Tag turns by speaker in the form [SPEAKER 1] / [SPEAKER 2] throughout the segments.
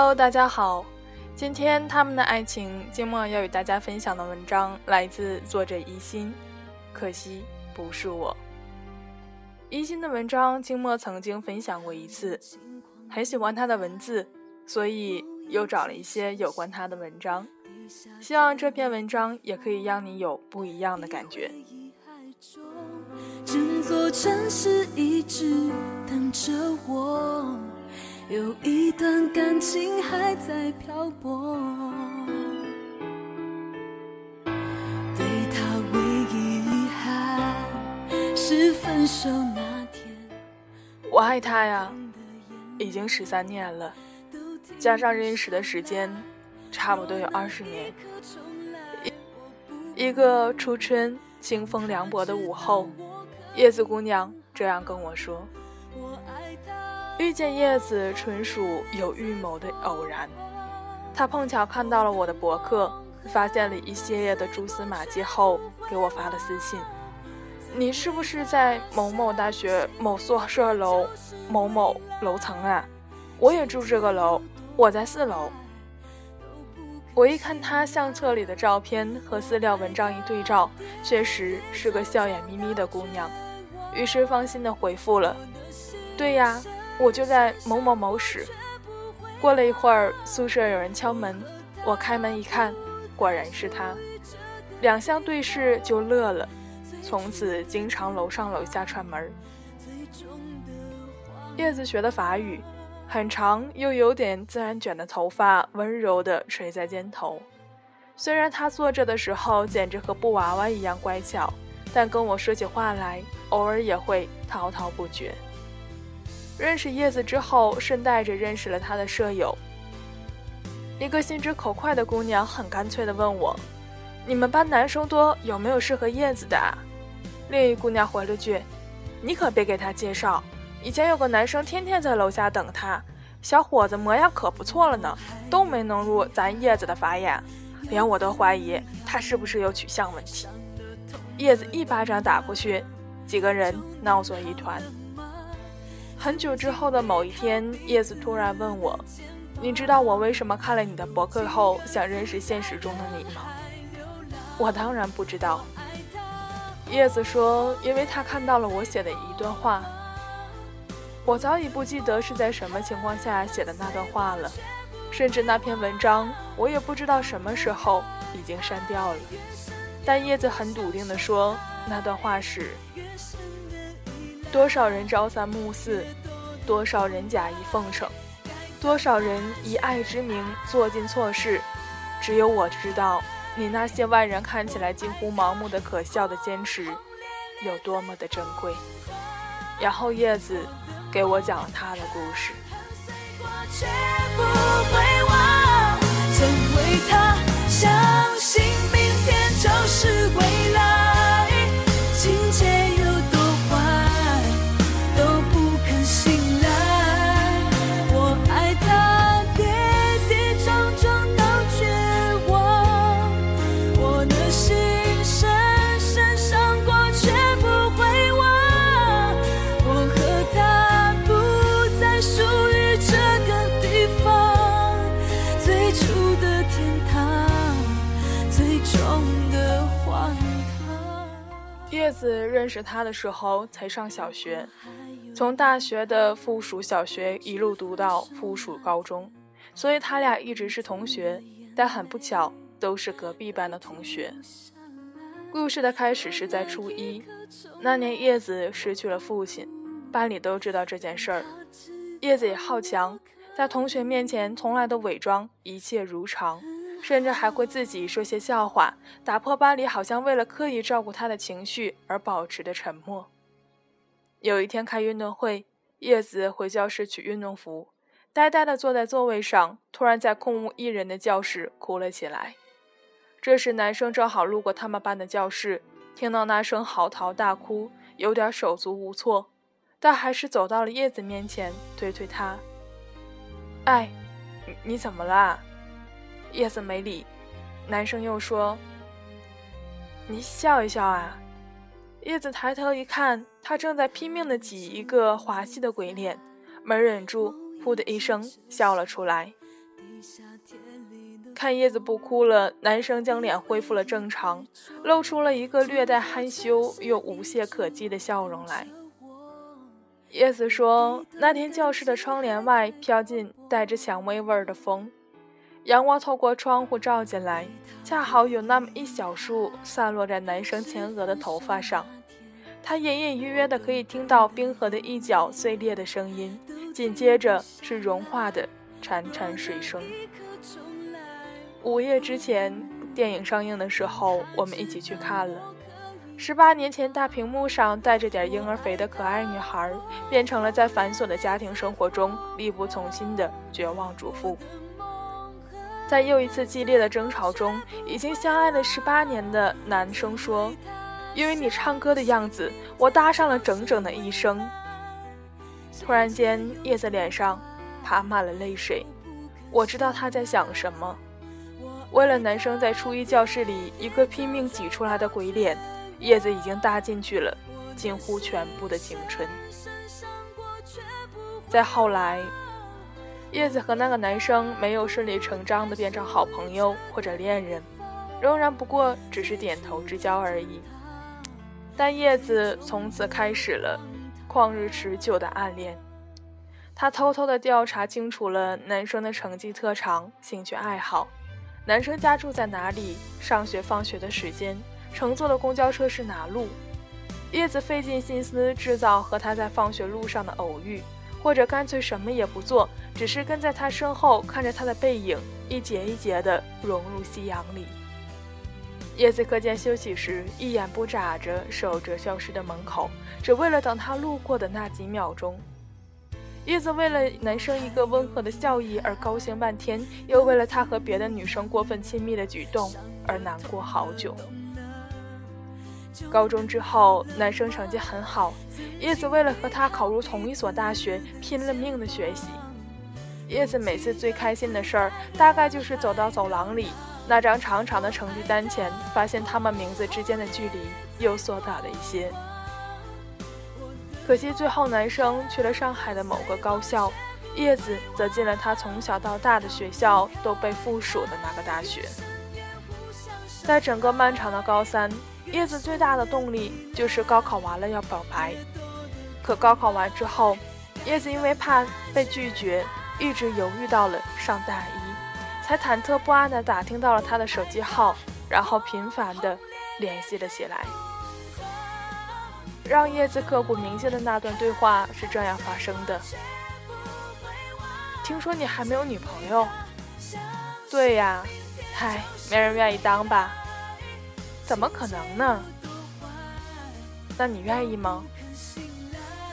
[SPEAKER 1] Hello，大家好。今天他们的爱情，静默要与大家分享的文章来自作者一心。可惜不是我。一心的文章，静默曾经分享过一次，很喜欢他的文字，所以又找了一些有关他的文章。希望这篇文章也可以让你有不一样的感觉。整座城市一直等着我。有一段感情还在漂泊。对他唯一遗憾是分手那天。我爱他呀，已经十三年了，加上认识的时间，差不多有二十年。一个初春清风凉薄的午后，叶子姑娘这样跟我说。遇见叶子纯属有预谋的偶然，他碰巧看到了我的博客，发现了一系列的蛛丝马迹后，给我发了私信：“你是不是在某某大学某宿舍楼某某楼层啊？我也住这个楼，我在四楼。”我一看他相册里的照片和资料文章一对照，确实是个笑眼眯眯的姑娘，于是放心的回复了：“对呀。”我就在某某某室。过了一会儿，宿舍有人敲门，我开门一看，果然是他。两相对视就乐了，从此经常楼上楼下串门。叶子学的法语，很长又有点自然卷的头发温柔地垂在肩头。虽然他坐着的时候简直和布娃娃一样乖巧，但跟我说起话来，偶尔也会滔滔不绝。认识叶子之后，顺带着认识了他的舍友，一个心直口快的姑娘，很干脆地问我：“你们班男生多，有没有适合叶子的？”另一姑娘回了句：“你可别给他介绍，以前有个男生天天在楼下等他，小伙子模样可不错了呢，都没能入咱叶子的法眼，连我都怀疑他是不是有取向问题。”叶子一巴掌打过去，几个人闹作一团。很久之后的某一天，叶子突然问我：“你知道我为什么看了你的博客后想认识现实中的你吗？”我当然不知道。叶子说：“因为他看到了我写的一段话。”我早已不记得是在什么情况下写的那段话了，甚至那篇文章我也不知道什么时候已经删掉了。但叶子很笃定地说，那段话是。多少人朝三暮四，多少人假意奉承，多少人以爱之名做尽错事，只有我知道，你那些外人看起来近乎盲目的可笑的坚持，有多么的珍贵。然后叶子给我讲了他的故事。相信明天就是未来，今天。叶子认识他的时候才上小学，从大学的附属小学一路读到附属高中，所以他俩一直是同学。但很不巧，都是隔壁班的同学。故事的开始是在初一那年，叶子失去了父亲，班里都知道这件事儿。叶子也好强，在同学面前从来都伪装一切如常，甚至还会自己说些笑话，打破班里好像为了刻意照顾他的情绪而保持的沉默。有一天开运动会，叶子回教室取运动服，呆呆地坐在座位上，突然在空无一人的教室哭了起来。这时男生正好路过他们班的教室，听到那声嚎啕大哭，有点手足无措。但还是走到了叶子面前，推推她。哎，你你怎么了？叶子没理。男生又说：“你笑一笑啊。”叶子抬头一看，他正在拼命的挤一个滑稽的鬼脸，没忍住，噗的一声笑了出来。看叶子不哭了，男生将脸恢复了正常，露出了一个略带害羞又无懈可击的笑容来。叶子说：“那天教室的窗帘外飘进带着蔷薇味儿的风，阳光透过窗户照进来，恰好有那么一小束散落在男生前额的头发上。他隐隐约约的可以听到冰河的一角碎裂的声音，紧接着是融化的潺潺水声。午夜之前，电影上映的时候，我们一起去看了。”十八年前，大屏幕上带着点婴儿肥的可爱女孩，变成了在繁琐的家庭生活中力不从心的绝望主妇。在又一次激烈的争吵中，已经相爱了十八年的男生说：“因为你唱歌的样子，我搭上了整整的一生。”突然间，叶子脸上爬满了泪水。我知道他在想什么。为了男生在初一教室里一个拼命挤出来的鬼脸。叶子已经搭进去了近乎全部的青春。在后来，叶子和那个男生没有顺理成章的变成好朋友或者恋人，仍然不过只是点头之交而已。但叶子从此开始了旷日持久的暗恋。他偷偷的调查清楚了男生的成绩、特长、兴趣爱好，男生家住在哪里，上学放学的时间。乘坐的公交车是哪路？叶子费尽心思制造和他在放学路上的偶遇，或者干脆什么也不做，只是跟在他身后，看着他的背影一节一节地融入夕阳里。叶子课间休息时，一眼不眨着守着教室的门口，只为了等他路过的那几秒钟。叶子为了男生一个温和的笑意而高兴半天，又为了他和别的女生过分亲密的举动而难过好久。高中之后，男生成绩很好，叶子为了和他考入同一所大学，拼了命的学习。叶子每次最开心的事儿，大概就是走到走廊里那张长长的成绩单前，发现他们名字之间的距离又缩短了一些。可惜最后男生去了上海的某个高校，叶子则进了他从小到大的学校都被附属的那个大学。在整个漫长的高三。叶子最大的动力就是高考完了要表白，可高考完之后，叶子因为怕被拒绝，一直犹豫到了上大一，才忐忑不安地打听到了他的手机号，然后频繁地联系了起来。让叶子刻骨铭心的那段对话是这样发生的：“听说你还没有女朋友？对呀，唉，没人愿意当吧。”怎么可能呢？那你愿意吗？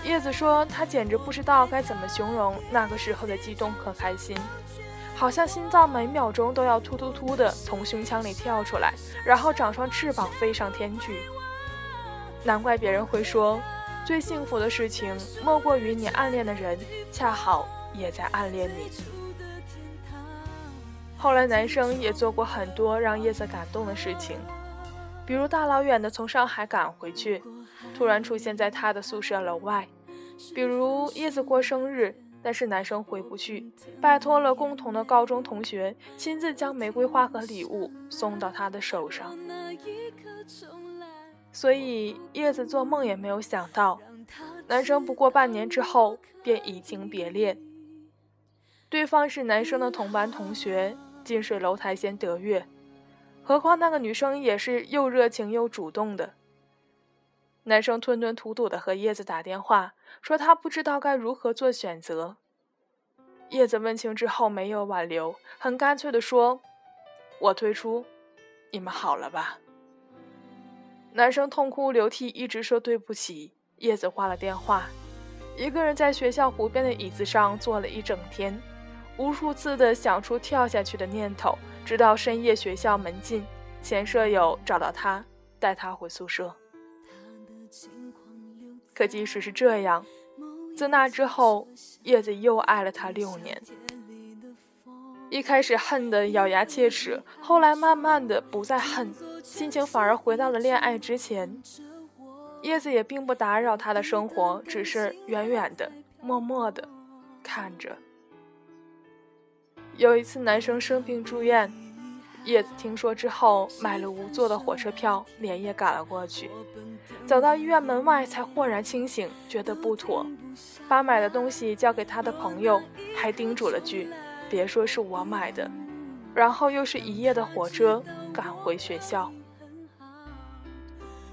[SPEAKER 1] 叶子说，她简直不知道该怎么形容那个时候的激动和开心，好像心脏每秒钟都要突突突的从胸腔里跳出来，然后长双翅膀飞上天去。难怪别人会说，最幸福的事情莫过于你暗恋的人恰好也在暗恋你。后来，男生也做过很多让叶子感动的事情。比如大老远的从上海赶回去，突然出现在他的宿舍楼外；比如叶子过生日，但是男生回不去，拜托了共同的高中同学亲自将玫瑰花和礼物送到他的手上。所以叶子做梦也没有想到，男生不过半年之后便移情别恋。对方是男生的同班同学，近水楼台先得月。何况那个女生也是又热情又主动的。男生吞吞吐吐的和叶子打电话，说他不知道该如何做选择。叶子问清之后没有挽留，很干脆的说：“我退出，你们好了吧？”男生痛哭流涕，一直说对不起。叶子挂了电话，一个人在学校湖边的椅子上坐了一整天，无数次的想出跳下去的念头，直到深夜学校门禁，前舍友找到他，带他回宿舍。可即使是这样，自那之后，叶子又爱了他六年。一开始恨得咬牙切齿，后来慢慢的不再恨，心情反而回到了恋爱之前。叶子也并不打扰他的生活，只是远远的、默默的看着。有一次，男生生病住院，叶子听说之后，买了无座的火车票，连夜赶了过去。走到医院门外，才豁然清醒，觉得不妥，把买的东西交给他的朋友，还叮嘱了句。别说是我买的，然后又是一夜的火车赶回学校。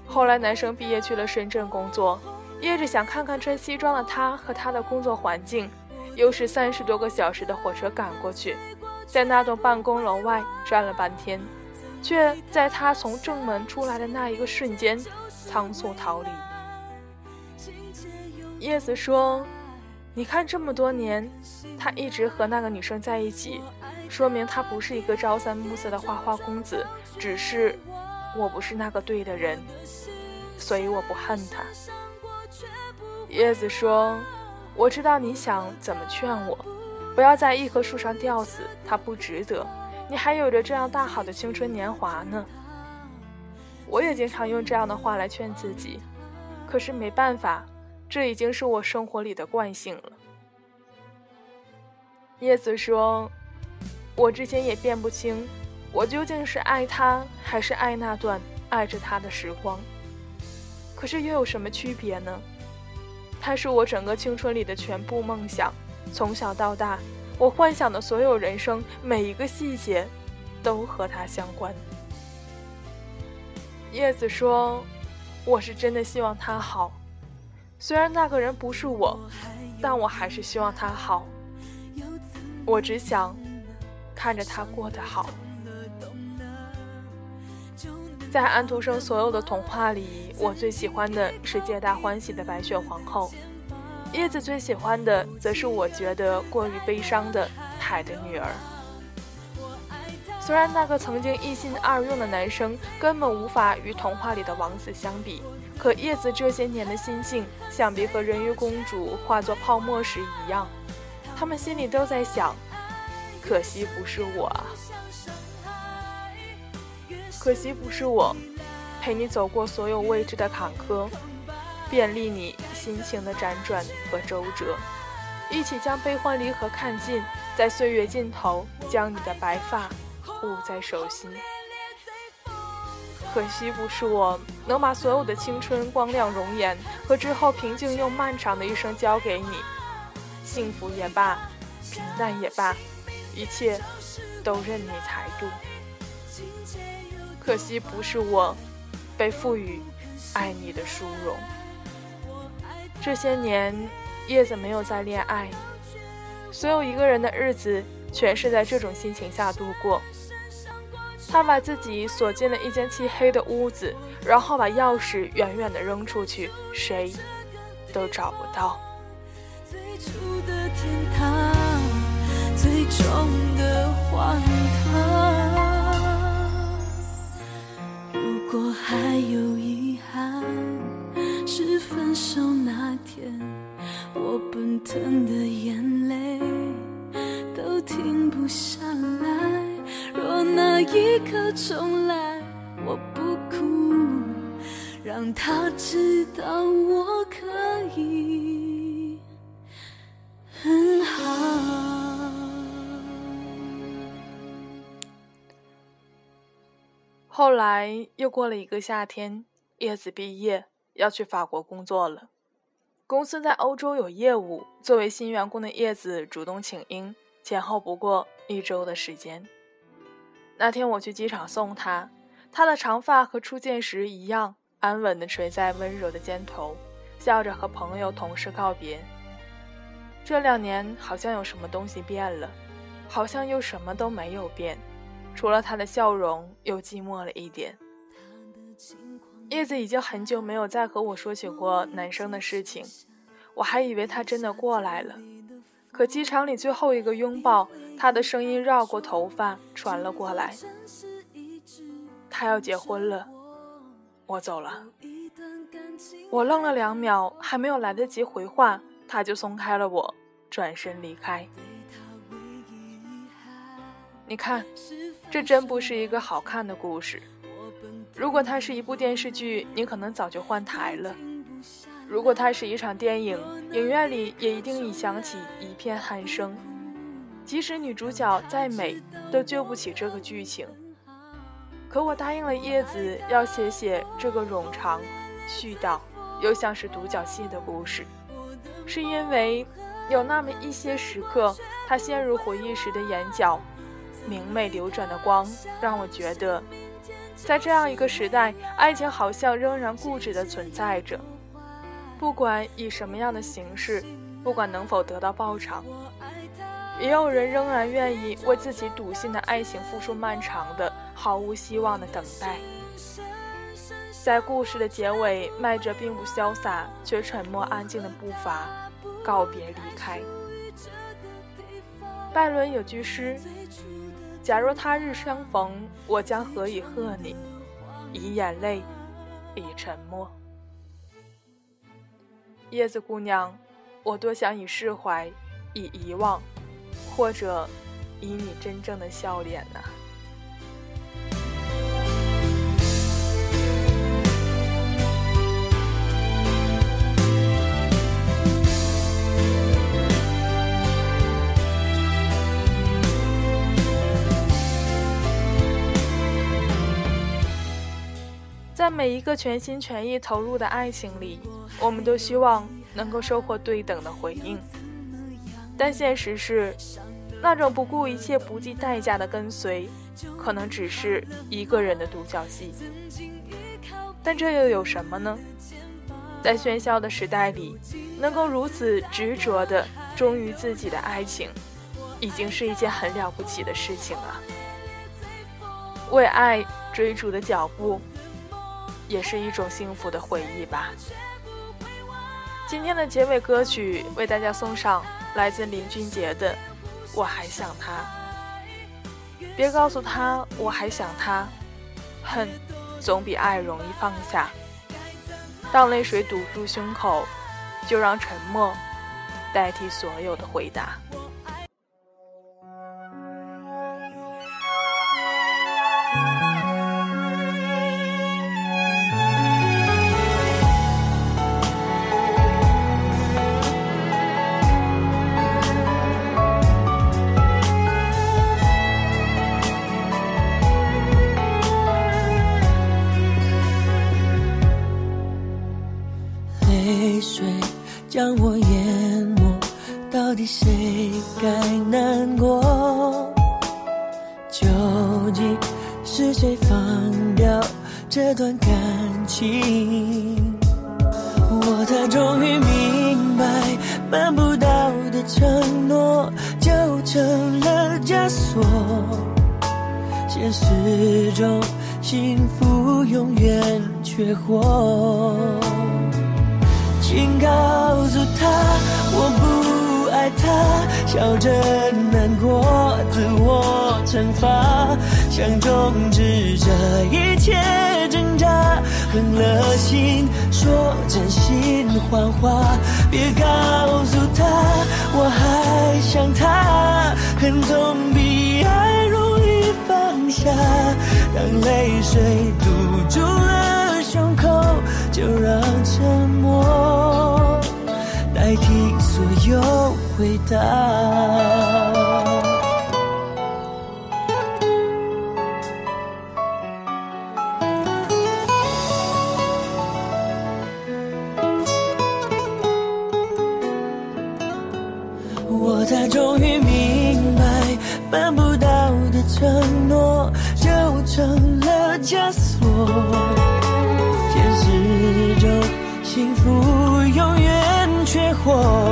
[SPEAKER 1] 后来男生毕业去了深圳工作，叶子想看看穿西装的他和他的工作环境，又是三十多个小时的火车赶过去，在那栋办公楼外站了半天，却在他从正门出来的那一个瞬间仓促逃离。叶子说。你看，这么多年，他一直和那个女生在一起，说明他不是一个朝三暮四的花花公子。只是，我不是那个对的人，所以我不恨他。叶子说：“我知道你想怎么劝我，不要在一棵树上吊死，他不值得。你还有着这样大好的青春年华呢。”我也经常用这样的话来劝自己，可是没办法。这已经是我生活里的惯性了。叶子说：“我之前也辨不清，我究竟是爱他，还是爱那段爱着他的时光。可是又有什么区别呢？他是我整个青春里的全部梦想，从小到大，我幻想的所有人生，每一个细节，都和他相关。”叶子说：“我是真的希望他好。”虽然那个人不是我，但我还是希望他好。我只想看着他过得好。在安徒生所有的童话里，我最喜欢的是皆大欢喜的白雪皇后。叶子最喜欢的，则是我觉得过于悲伤的海的女儿。虽然那个曾经一心二用的男生根本无法与童话里的王子相比。可叶子这些年的心性，想必和人鱼公主化作泡沫时一样，他们心里都在想：可惜不是我啊，可惜不是我，陪你走过所有未知的坎坷，便利你心情的辗转和周折，一起将悲欢离合看尽，在岁月尽头，将你的白发捂在手心。可惜不是我能把所有的青春、光亮、容颜和之后平静又漫长的一生交给你，幸福也罢，平淡也罢，一切都任你裁度。可惜不是我被赋予爱你的殊荣。这些年，叶子没有再恋爱，所有一个人的日子全是在这种心情下度过。他把自己锁进了一间漆黑的屋子，然后把钥匙远远地扔出去，谁都找不到。最初的天堂，最终的荒唐。还有遗憾，是分手那天，我奔腾的眼泪都停不下来。若那一刻重来，我不哭，让他知道我可以很好。后来又过了一个夏天，叶子毕业要去法国工作了，公司在欧洲有业务，作为新员工的叶子主动请缨，前后不过一周的时间。那天我去机场送他，他的长发和初见时一样安稳地垂在温柔的肩头，笑着和朋友同事告别。这两年好像有什么东西变了，好像又什么都没有变，除了他的笑容又寂寞了一点。叶子已经很久没有再和我说起过男生的事情，我还以为他真的过来了。可机场里最后一个拥抱，他的声音绕过头发传了过来。他要结婚了，我走了。我愣了两秒，还没有来得及回话，他就松开了我，转身离开。你看，这真不是一个好看的故事。如果它是一部电视剧，你可能早就换台了；如果它是一场电影，影院里也一定已响起一片鼾声。即使女主角再美，都救不起这个剧情。可我答应了叶子，要写写这个冗长、絮叨又像是独角戏的故事，是因为有那么一些时刻，它陷入回忆时的眼角，明媚流转的光，让我觉得。在这样一个时代，爱情好像仍然固执地存在着，不管以什么样的形式，不管能否得到报偿，也有人仍然愿意为自己笃信的爱情付出漫长的、毫无希望的等待。在故事的结尾，迈着并不潇洒却沉默安静的步伐，告别离开。拜伦有句诗。假若他日相逢，我将何以贺你？以眼泪，以沉默。叶子姑娘，我多想以释怀，以遗忘，或者以你真正的笑脸呢。在每一个全心全意投入的爱情里，我们都希望能够收获对等的回应。但现实是，那种不顾一切、不计代价的跟随，可能只是一个人的独角戏。但这又有什么呢？在喧嚣的时代里，能够如此执着地忠于自己的爱情，已经是一件很了不起的事情了。为爱追逐的脚步。也是一种幸福的回忆吧。今天的结尾歌曲为大家送上来自林俊杰的《我还想他》。别告诉他我还想他，恨总比爱容易放下。当泪水堵住胸口，就让沉默代替所有的回答。
[SPEAKER 2] 是谁放掉这段感情？我才终于明白，办不到的承诺就成了枷锁。现实中，幸福永远缺货。请告诉他，我不爱他，笑着难过，自我惩罚，想终止这一切挣扎，狠了心说真心谎话，别告诉他我还想他，恨总比爱容易放下，当泪水堵住了胸口，就让沉默。代替所有回答。我才终于明白办不到的承诺就成了枷锁。现实中幸福永远缺货。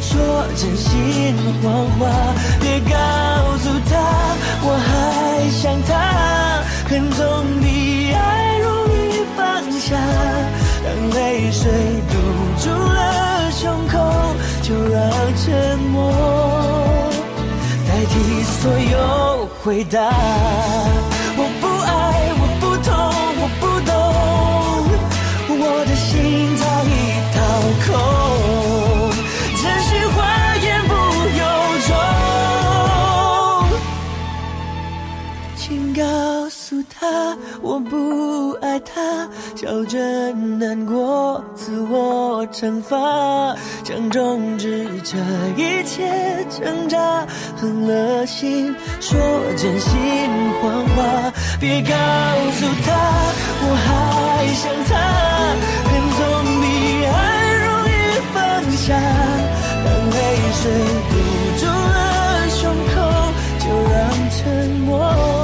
[SPEAKER 2] 说真心谎话，别告诉他我还想他，恨总比爱容易放下，当泪水堵住了胸口，就让沉默代替所有回答。着难过，自我惩罚，想终止这一切挣扎，狠了心说真心谎话，别告诉他我还想他，恨总比爱容易放下，当泪水堵住了胸口，就让沉默。